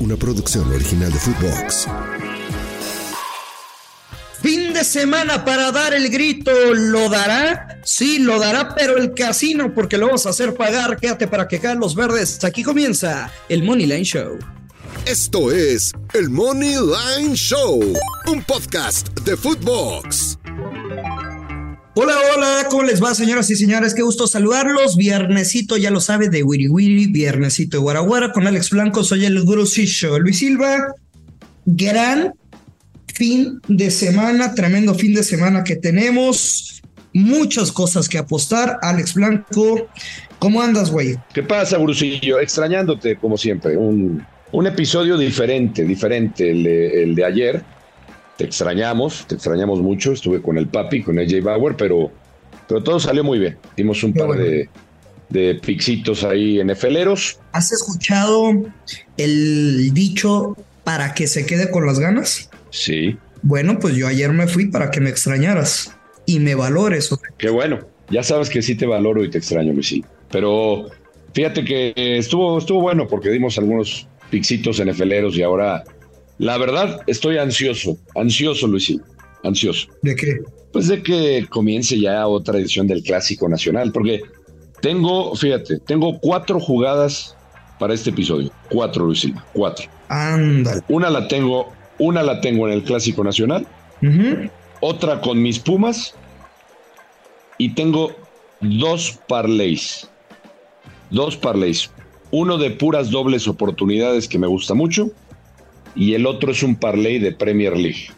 una producción original de Footbox. Fin de semana para dar el grito, ¿lo dará? Sí, lo dará, pero el casino, porque lo vamos a hacer pagar. Quédate para que caen los verdes. Aquí comienza el Money Line Show. Esto es el Money Line Show, un podcast de Footbox. Hola, hola, ¿cómo les va, señoras y señores? Qué gusto saludarlos. Viernesito, ya lo sabe, de Wiri Wiri, viernesito de Guaraguara con Alex Blanco. Soy el Grusillo. Luis Silva, gran fin de semana, tremendo fin de semana que tenemos. Muchas cosas que apostar. Alex Blanco, ¿cómo andas, güey? ¿Qué pasa, Grusillo? Extrañándote, como siempre. Un, episodio diferente, diferente el de ayer te extrañamos, te extrañamos mucho. Estuve con el papi, con el J Bauer, pero, pero todo salió muy bien. Dimos un par de, de pixitos ahí en efeleros. ¿Has escuchado el dicho para que se quede con las ganas? Sí. Bueno, pues yo ayer me fui para que me extrañaras y me valores. Qué bueno. Ya sabes que sí te valoro y te extraño, mi sí. Pero fíjate que estuvo, estuvo bueno porque dimos algunos pixitos en efeleros y ahora la verdad, estoy ansioso, ansioso, Luisín, ansioso. ¿De qué? Pues de que comience ya otra edición del Clásico Nacional, porque tengo, fíjate, tengo cuatro jugadas para este episodio. Cuatro, Luisín, cuatro. Ándale. Una la tengo, una la tengo en el Clásico Nacional, otra con mis Pumas, y tengo dos parlays. Dos parlays. Uno de puras dobles oportunidades que me gusta mucho y el otro es un parlay de Premier League.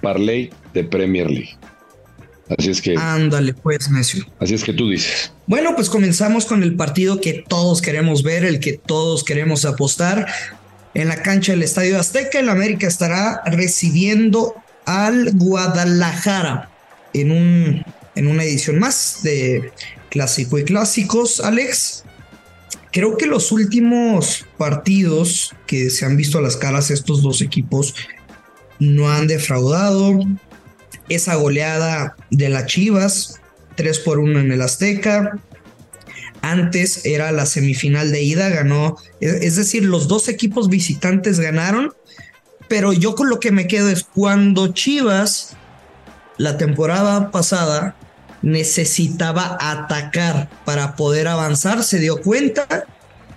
Parlay de Premier League. Así es que. Ándale, pues, Messi. Así es que tú dices. Bueno, pues comenzamos con el partido que todos queremos ver, el que todos queremos apostar. En la cancha del Estadio Azteca, el América estará recibiendo al Guadalajara en, un, en una edición más de Clásico y Clásicos. Alex, Creo que los últimos partidos que se han visto a las caras estos dos equipos no han defraudado. Esa goleada de las Chivas, 3 por 1 en el Azteca. Antes era la semifinal de ida, ganó. Es decir, los dos equipos visitantes ganaron. Pero yo con lo que me quedo es cuando Chivas, la temporada pasada, necesitaba atacar para poder avanzar, se dio cuenta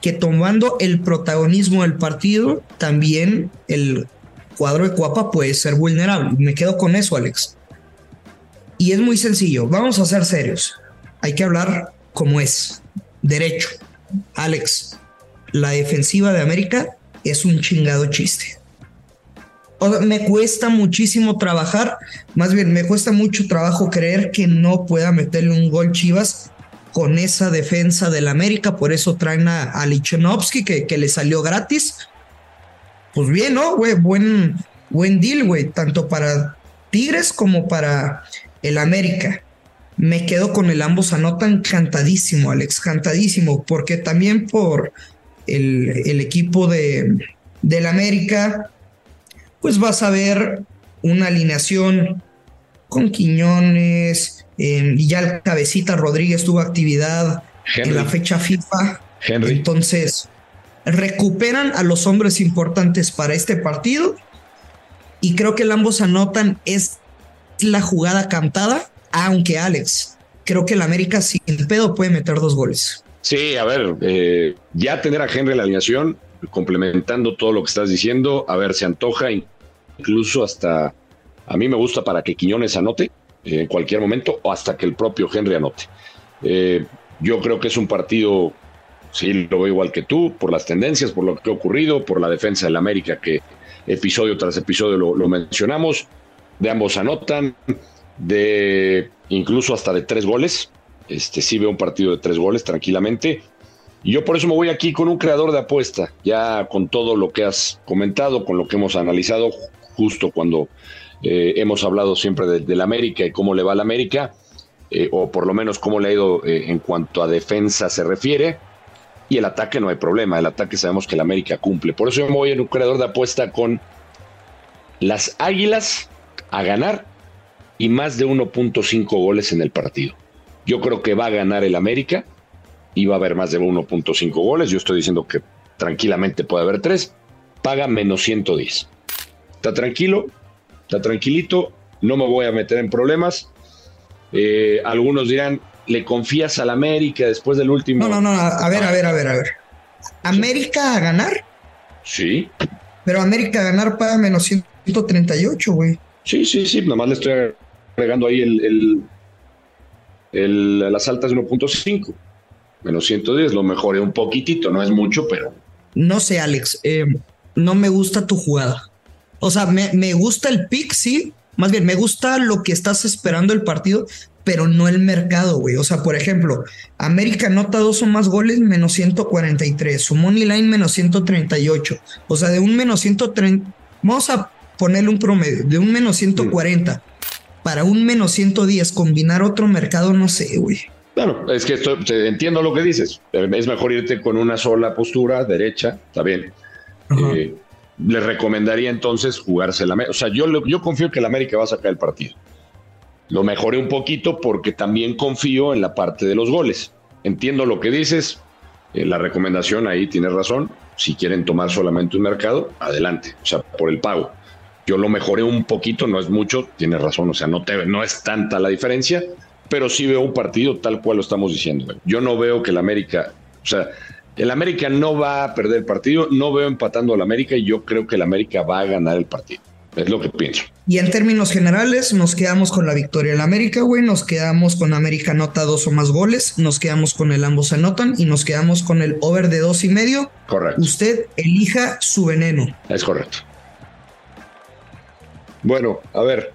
que tomando el protagonismo del partido, también el cuadro de Cuapa puede ser vulnerable. Me quedo con eso, Alex. Y es muy sencillo, vamos a ser serios. Hay que hablar como es, derecho. Alex, la defensiva de América es un chingado chiste me cuesta muchísimo trabajar, más bien me cuesta mucho trabajo creer que no pueda meterle un gol Chivas con esa defensa del América, por eso traen a, a que, que, le salió gratis. Pues bien, ¿no? Güey, buen, buen deal, güey, tanto para Tigres como para el América. Me quedo con el ambos anotan cantadísimo, Alex, cantadísimo, porque también por el, el equipo de, del América pues vas a ver una alineación con Quiñones, eh, y ya el cabecita Rodríguez tuvo actividad en la fecha FIFA. Henry. Entonces, recuperan a los hombres importantes para este partido y creo que el ambos anotan es la jugada cantada, aunque Alex, creo que el América sin pedo puede meter dos goles. Sí, a ver, eh, ya tener a Henry en la alineación complementando todo lo que estás diciendo, a ver, se antoja incluso hasta, a mí me gusta para que Quiñones anote eh, en cualquier momento o hasta que el propio Henry anote. Eh, yo creo que es un partido, sí, lo veo igual que tú, por las tendencias, por lo que ha ocurrido, por la defensa del América que episodio tras episodio lo, lo mencionamos, de ambos anotan, de incluso hasta de tres goles. Este sí veo un partido de tres goles tranquilamente. Y yo por eso me voy aquí con un creador de apuesta, ya con todo lo que has comentado, con lo que hemos analizado justo cuando eh, hemos hablado siempre del América y cómo le va al América, eh, o por lo menos cómo le ha ido eh, en cuanto a defensa se refiere. Y el ataque no hay problema, el ataque sabemos que el América cumple. Por eso yo me voy en un creador de apuesta con las Águilas a ganar y más de 1.5 goles en el partido. Yo creo que va a ganar el América va a haber más de 1.5 goles. Yo estoy diciendo que tranquilamente puede haber tres. paga menos 110. Está tranquilo, está tranquilito, no me voy a meter en problemas. Eh, algunos dirán, ¿le confías al América después del último? No, no, no, a ver, a ver, a ver, a ver. ¿América a ganar? Sí. Pero América a ganar paga menos 138, güey. Sí, sí, sí, nomás le estoy agregando ahí el, el, las altas de 1.5. Menos 110, lo mejoré un poquitito, no es mucho, pero... No sé, Alex, eh, no me gusta tu jugada. O sea, me, me gusta el pick, sí. Más bien, me gusta lo que estás esperando el partido, pero no el mercado, güey. O sea, por ejemplo, América anota dos o más goles, menos 143. Su money line, menos 138. O sea, de un menos 130. Vamos a ponerle un promedio, de un menos 140 para un menos 110, combinar otro mercado, no sé, güey. Bueno, es que estoy, entiendo lo que dices. Es mejor irte con una sola postura, derecha, está bien. Eh, le recomendaría entonces jugarse la O sea, yo, yo confío que el América va a sacar el partido. Lo mejoré un poquito porque también confío en la parte de los goles. Entiendo lo que dices. Eh, la recomendación ahí tienes razón. Si quieren tomar solamente un mercado, adelante. O sea, por el pago. Yo lo mejoré un poquito, no es mucho, tienes razón, o sea, no, te, no es tanta la diferencia, pero sí veo un partido tal cual lo estamos diciendo. Yo no veo que el América, o sea, el América no va a perder el partido, no veo empatando al América y yo creo que el América va a ganar el partido. Es lo que pienso. Y en términos generales, nos quedamos con la victoria del América, güey. Nos quedamos con América anota dos o más goles. Nos quedamos con el ambos anotan y nos quedamos con el over de dos y medio. Correcto. Usted elija su veneno. Es correcto. Bueno, a ver,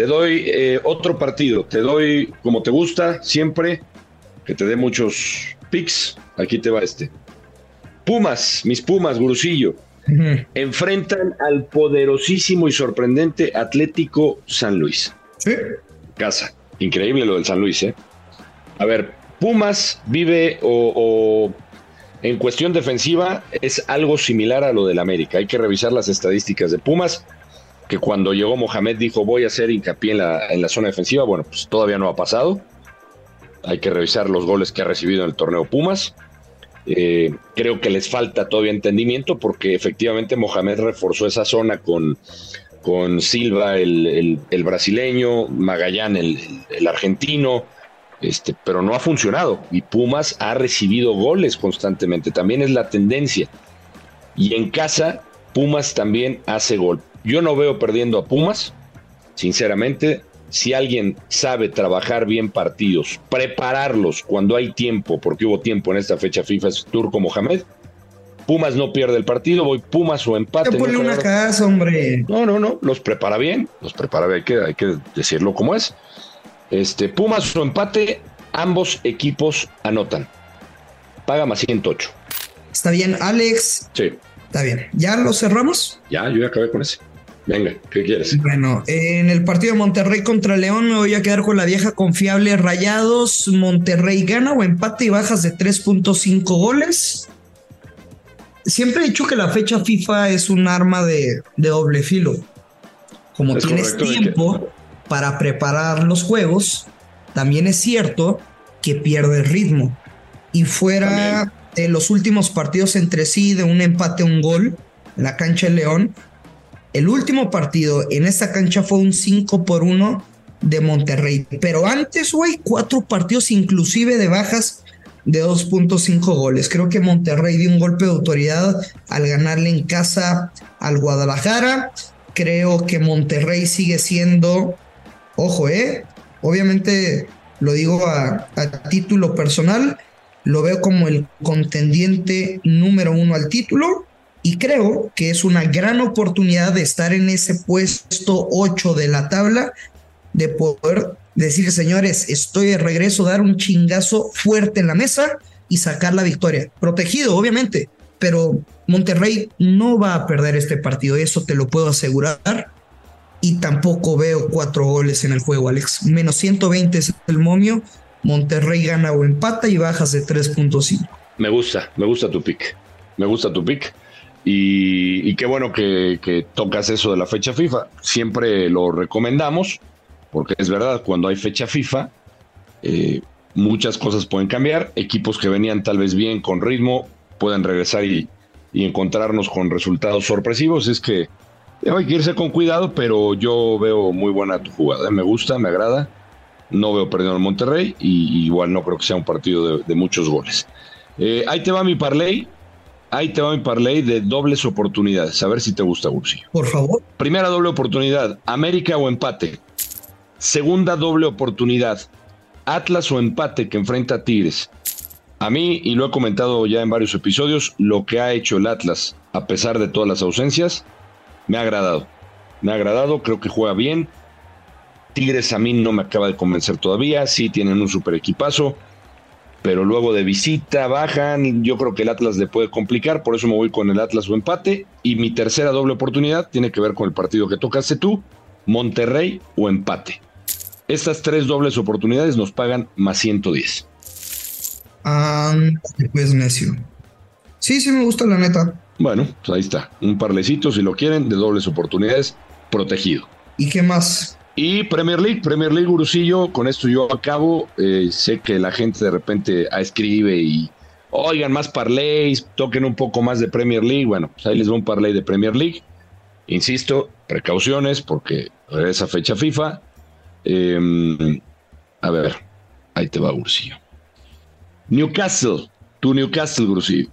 te doy eh, otro partido. Te doy, como te gusta, siempre, que te dé muchos picks. Aquí te va este. Pumas, mis Pumas, Gurusillo, enfrentan al poderosísimo y sorprendente Atlético San Luis. Sí. Casa. Increíble lo del San Luis, ¿eh? A ver, Pumas vive o, o en cuestión defensiva es algo similar a lo del América. Hay que revisar las estadísticas de Pumas que cuando llegó Mohamed dijo voy a hacer hincapié en la, en la zona defensiva. Bueno, pues todavía no ha pasado. Hay que revisar los goles que ha recibido en el torneo Pumas. Eh, creo que les falta todavía entendimiento porque efectivamente Mohamed reforzó esa zona con, con Silva, el, brasileño, Magallán, el, el, argentino, este, pero no ha funcionado. Y Pumas ha recibido goles constantemente, también es la tendencia. Y en casa, Pumas también hace gol. Yo no veo perdiendo a Pumas, sinceramente. Si alguien sabe trabajar bien partidos, prepararlos cuando hay tiempo, porque hubo tiempo en esta fecha FIFA, es Turco Mohamed. Pumas no pierde el partido, voy Pumas o empate. No una casa, hombre. No, no, no, los prepara bien, los prepara bien, hay que, hay que decirlo como es. Este, Pumas o empate, ambos equipos anotan. Paga más 108. Está bien, Alex. Sí. Está bien. ¿Ya lo cerramos? Ya, yo ya acabé con ese. Venga, ¿qué quieres? Bueno, en el partido de Monterrey contra León me voy a quedar con la vieja confiable Rayados. Monterrey gana o empate y bajas de 3.5 goles. Siempre he dicho que la fecha FIFA es un arma de, doble filo. Como tienes tiempo para preparar los juegos, también es cierto que pierde ritmo. Y fuera de los últimos partidos entre sí, de un empate, un gol, en la cancha de León, el último partido en esta cancha fue un 5 por 1 de Monterrey. Pero antes, güey, cuatro partidos inclusive de bajas de 2.5 goles. Creo que Monterrey dio un golpe de autoridad al ganarle en casa al Guadalajara. Creo que Monterrey sigue siendo, ojo, eh, obviamente lo digo a, a título personal, lo veo como el contendiente número uno al título y creo que es una gran oportunidad de estar en ese puesto 8 de la tabla, de poder decir, señores, estoy de regreso, dar un chingazo fuerte en la mesa y sacar la victoria. Protegido, obviamente, pero Monterrey no va a perder este partido, eso te lo puedo asegurar. Y tampoco veo cuatro goles en el juego, Alex. Menos 120 es el momio. Monterrey gana o empata y bajas de 3.5. Me gusta, me gusta tu pick. Me gusta tu pick. Y, qué bueno que, tocas eso de la fecha FIFA. Siempre lo recomendamos, porque es verdad, cuando hay fecha FIFA, eh, muchas cosas pueden cambiar. Equipos que venían tal vez bien con ritmo pueden regresar y, encontrarnos con resultados sorpresivos. Es que hay que irse con cuidado, pero yo veo muy buena tu jugada. Me gusta, me agrada. No veo perdiendo al Monterrey y igual no creo que sea un partido de, muchos goles. Eh, ahí te va mi parlay. Ahí te va mi parlay de dobles oportunidades. A ver si te gusta, Gursi. Por favor. Primera doble oportunidad, América o empate. Segunda doble oportunidad, Atlas o empate que enfrenta a Tigres. A mí, y lo he comentado ya en varios episodios, lo que ha hecho el Atlas, a pesar de todas las ausencias, me ha agradado. Me ha agradado, creo que juega bien. Tigres a mí no me acaba de convencer todavía, sí tienen un super equipazo, pero luego de visita bajan, yo creo que el Atlas le puede complicar, por eso me voy con el Atlas o empate. Y mi tercera doble oportunidad tiene que ver con el partido que tocaste tú, Monterrey o empate. Estas tres dobles oportunidades nos pagan más 110. Ah, pues necio. Sí, sí me gusta la neta. Bueno, pues ahí está. Un parlecito, si lo quieren, de dobles oportunidades, protegido. ¿Y qué más? Y Premier League, Premier League Gurusillo, con esto yo acabo. Eh, sé que la gente de repente escribe y oigan más parlays, toquen un poco más de Premier League. Bueno, pues ahí les va un parlay de Premier League. Insisto, precauciones porque esa fecha FIFA. Em, a ver, ahí te va Gurusillo. Newcastle, tu Newcastle Gurusillo.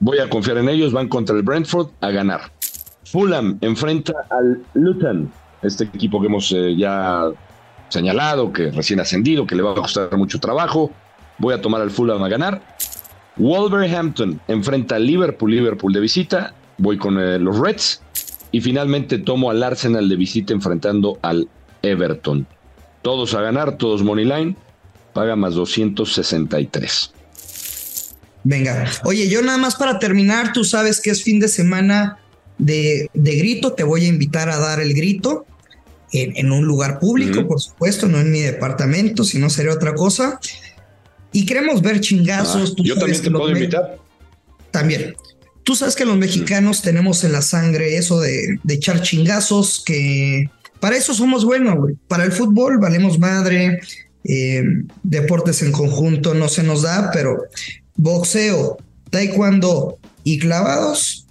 Voy a confiar en ellos, van contra el Brentford a ganar. Fulham enfrenta al Luton este equipo que hemos eh, ya señalado, que recién ascendido, que le va a costar mucho trabajo. Voy a tomar al Fulham a ganar. Wolverhampton enfrenta al Liverpool, Liverpool de visita. Voy con eh, los Reds. Y finalmente tomo al Arsenal de visita enfrentando al Everton. Todos a ganar, todos money line. Paga más 263. Venga, oye, yo nada más para terminar, tú sabes que es fin de semana de, grito, te voy a invitar a dar el grito en, un lugar público, por supuesto, no en mi departamento, si no sería otra cosa. Y queremos ver chingazos. Ah, yo también te puedo invitar. También. Tú sabes que los mexicanos tenemos en la sangre eso de, echar chingazos, que para eso somos buenos, güey. Para el fútbol valemos madre, eh, deportes en conjunto no se nos da, pero boxeo, taekwondo y clavados,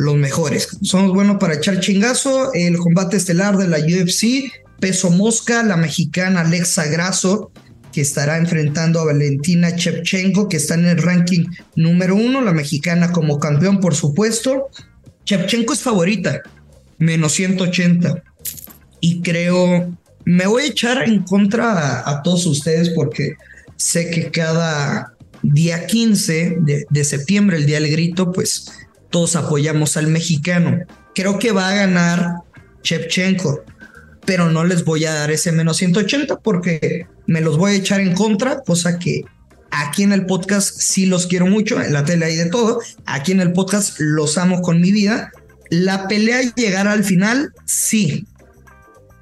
los mejores. Somos buenos para echar chingazo. El combate estelar de la UFC, peso mosca, la mexicana Alexa Grasso, que estará enfrentando a Valentina Chepchenko, que está en el ranking número uno, la mexicana como campeón, por supuesto. Chepchenko es favorita, menos 180. Y creo, me voy a echar en contra a, todos ustedes porque sé que cada día 15 de, de septiembre, el día del grito, pues todos apoyamos al mexicano. Creo que va a ganar Chepchenko, pero no les voy a dar ese menos 180 porque me los voy a echar en contra, cosa que aquí en el podcast sí los quiero mucho, en la tele hay de todo, aquí en el podcast los amo con mi vida. La pelea llegará al final, sí.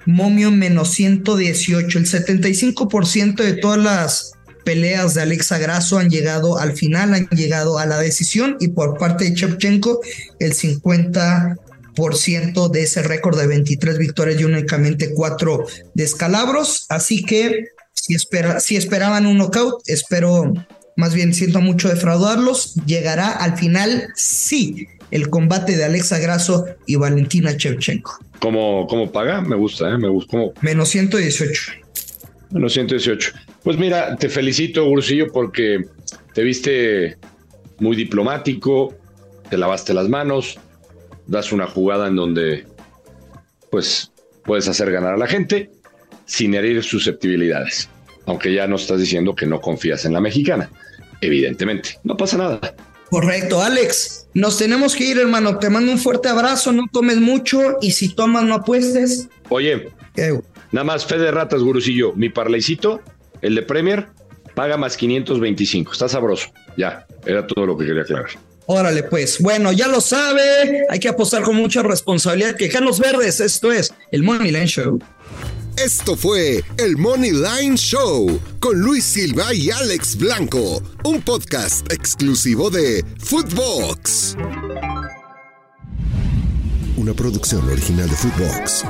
Momio menos 118, el 75% de todas las peleas de Alexa Grasso han llegado al final, han llegado a la decisión y por parte de Chepchenko el 50% de ese récord de 23 victorias y únicamente 4 descalabros. Así que si, espera, si esperaban un knockout, espero, más bien siento mucho defraudarlos, llegará al final, sí, el combate de Alexa Grasso y Valentina Chevchenko. ¿Cómo, cómo paga? Me gusta, ¿eh? me gusta. Menos 118. Menos 118. Pues mira, te felicito, Ursillo, porque te viste muy diplomático, te lavaste las manos, das una jugada en donde pues puedes hacer ganar a la gente sin herir susceptibilidades. Aunque ya no estás diciendo que no confías en la mexicana. Evidentemente, no pasa nada. Correcto, Alex. Nos tenemos que ir, hermano. Te mando un fuerte abrazo, no tomes mucho y si tomas no apuestes. Oye, nada más fe de ratas, gurusillo. Mi parlaycito el de Premier paga más 525. Está sabroso. Ya, era todo lo que quería aclarar. Órale, pues. Bueno, ya lo sabe. Hay que apostar con mucha responsabilidad. Que los Verdes, esto es el Money Line Show. Esto fue el Money Line Show con Luis Silva y Alex Blanco, un podcast exclusivo de Footbox. Una producción original de Footbox.